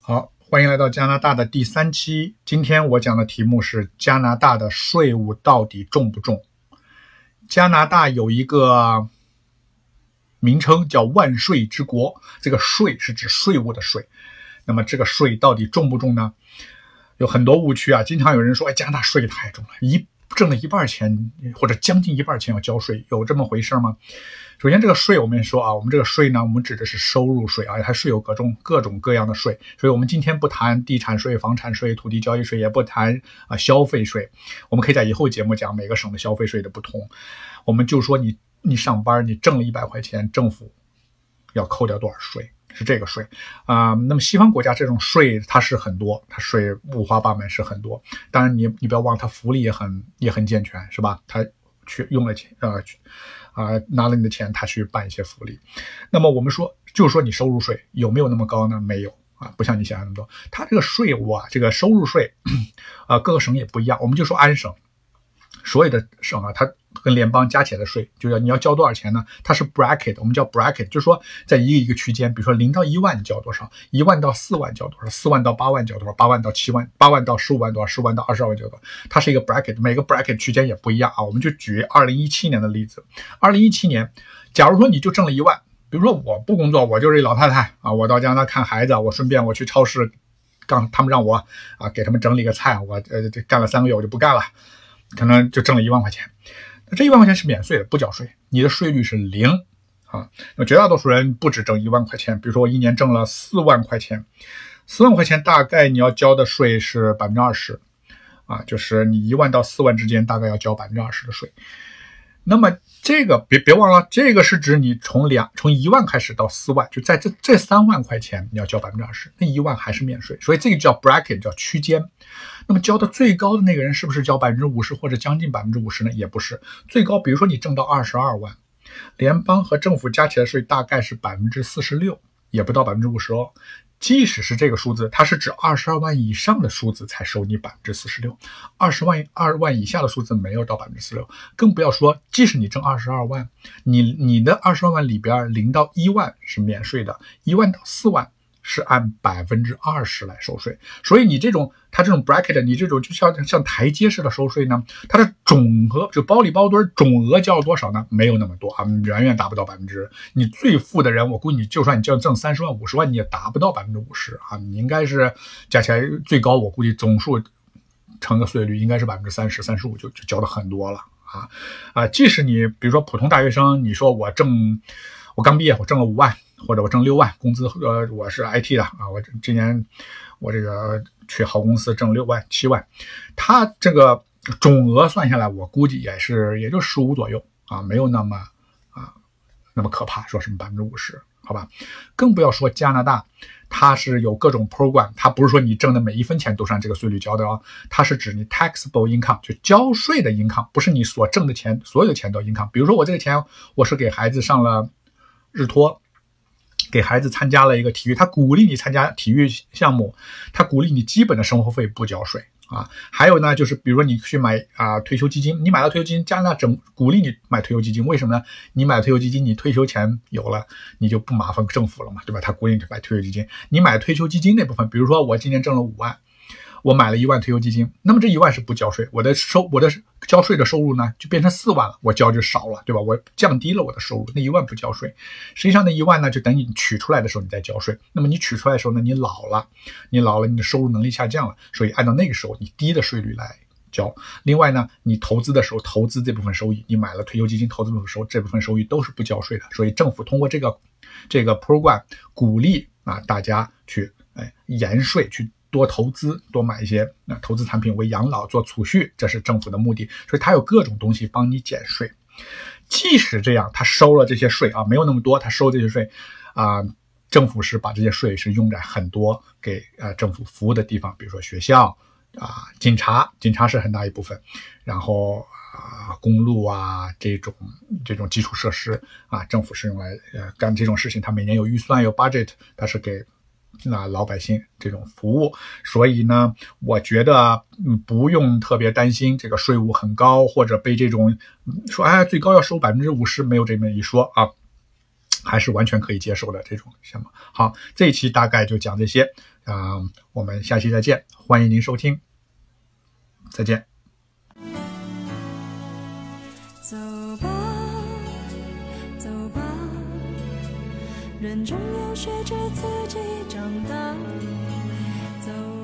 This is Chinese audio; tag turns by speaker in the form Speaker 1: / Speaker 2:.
Speaker 1: 好，欢迎来到加拿大的第三期。今天我讲的题目是加拿大的税务到底重不重？加拿大有一个名称叫“万税之国”，这个“税”是指税务的“税”。那么这个税到底重不重呢？有很多误区啊，经常有人说：“哎，加拿大税太重了，一挣了一半钱或者将近一半钱要交税，有这么回事吗？”首先，这个税我们说啊，我们这个税呢，我们指的是收入税啊，它是有各种各种各样的税，所以我们今天不谈地产税、房产税、土地交易税，也不谈啊消费税，我们可以在以后节目讲每个省的消费税的不同。我们就说你你上班你挣了一百块钱，政府要扣掉多少税？是这个税啊。那么西方国家这种税它是很多，它税五花八门是很多。当然你你不要忘，它福利也很也很健全，是吧？它去用了钱呃。啊，拿了你的钱，他去办一些福利。那么我们说，就说你收入税有没有那么高呢？没有啊，不像你想象那么多。他这个税务啊，这个收入税啊，各个省也不一样。我们就说安省。所有的省啊，它跟联邦加起来的税，就要你要交多少钱呢？它是 bracket，我们叫 bracket，就是说在一个一个区间，比如说零到一万你交多少，一万到四万交多少，四万到八万交多少，八万到七万，八万到十五万多少，十万到二十二万交多少，它是一个 bracket，每个 bracket 区间也不一样啊。我们就举二零一七年的例子，二零一七年，假如说你就挣了一万，比如说我不工作，我就是一老太太啊，我到加拿大看孩子，我顺便我去超市，刚他们让我啊给他们整理个菜，我呃干了三个月我就不干了。可能就挣了一万块钱，那这一万块钱是免税的，不缴税，你的税率是零啊。那绝大多数人不止挣一万块钱，比如说我一年挣了四万块钱，四万块钱大概你要交的税是百分之二十啊，就是你一万到四万之间大概要交百分之二十的税。那么这个别别忘了，这个是指你从两从一万开始到四万，就在这这三万块钱你要交百分之二十，那一万还是免税，所以这个叫 bracket 叫区间。那么交的最高的那个人是不是交百分之五十或者将近百分之五十呢？也不是，最高比如说你挣到二十二万，联邦和政府加起来税大概是百分之四十六，也不到百分之五十哦。即使是这个数字，它是指二十二万以上的数字才收你百分之四十六，二十万二万以下的数字没有到百分之四十六，更不要说，即使你挣二十二万，你你的二十二万里边零到一万是免税的，一万到四万。是按百分之二十来收税，所以你这种它这种 bracket，你这种就像像台阶式的收税呢，它的总额就包里包堆总额交了多少呢？没有那么多啊，远远达不到百分之。你最富的人，我估计你就算你就挣三十万五十万，你也达不到百分之五十啊。你应该是加起来最高，我估计总数乘个税率应该是百分之三十、三十五就就交的很多了啊啊！即使你比如说普通大学生，你说我挣我刚毕业，我挣了五万。或者我挣六万工资，呃，我是 IT 的啊，我今年我这个去好公司挣六万七万，他这个总额算下来，我估计也是也就十五左右啊，没有那么啊那么可怕，说什么百分之五十，好吧？更不要说加拿大，它是有各种 program，它不是说你挣的每一分钱都是按这个税率交的哦，它是指你 taxable income 就交税的 income，不是你所挣的钱所有的钱都 income。比如说我这个钱我是给孩子上了日托。给孩子参加了一个体育，他鼓励你参加体育项目，他鼓励你基本的生活费不交税啊。还有呢，就是比如说你去买啊退休基金，你买了退休基金，加拿大整鼓励你买退休基金，为什么呢？你买退休基金，你退休钱有了，你就不麻烦政府了嘛，对吧？他鼓励你买退休基金，你买退休基金那部分，比如说我今年挣了五万。我买了一万退休基金，那么这一万是不交税，我的收我的交税的收入呢就变成四万了，我交就少了，对吧？我降低了我的收入，那一万不交税，实际上那一万呢就等你取出来的时候你再交税。那么你取出来的时候呢，你老了，你老了，你的收入能力下降了，所以按照那个时候你低的税率来交。另外呢，你投资的时候投资这部分收益，你买了退休基金投资部分收这部分收益都是不交税的。所以政府通过这个这个 program 鼓励啊大家去哎延税去。多投资，多买一些那投资产品为养老做储蓄，这是政府的目的。所以它有各种东西帮你减税。即使这样，他收了这些税啊，没有那么多，他收这些税啊，政府是把这些税是用在很多给呃政府服务的地方，比如说学校啊、警察，警察是很大一部分，然后啊公路啊这种这种基础设施啊，政府是用来呃干这种事情，它每年有预算有 budget，它是给。那老百姓这种服务，所以呢，我觉得嗯不用特别担心这个税务很高，或者被这种说哎最高要收百分之五十，没有这么一说啊，还是完全可以接受的这种项目。好，这一期大概就讲这些啊，我们下期再见，欢迎您收听，再见。人总要学着自己长大。走。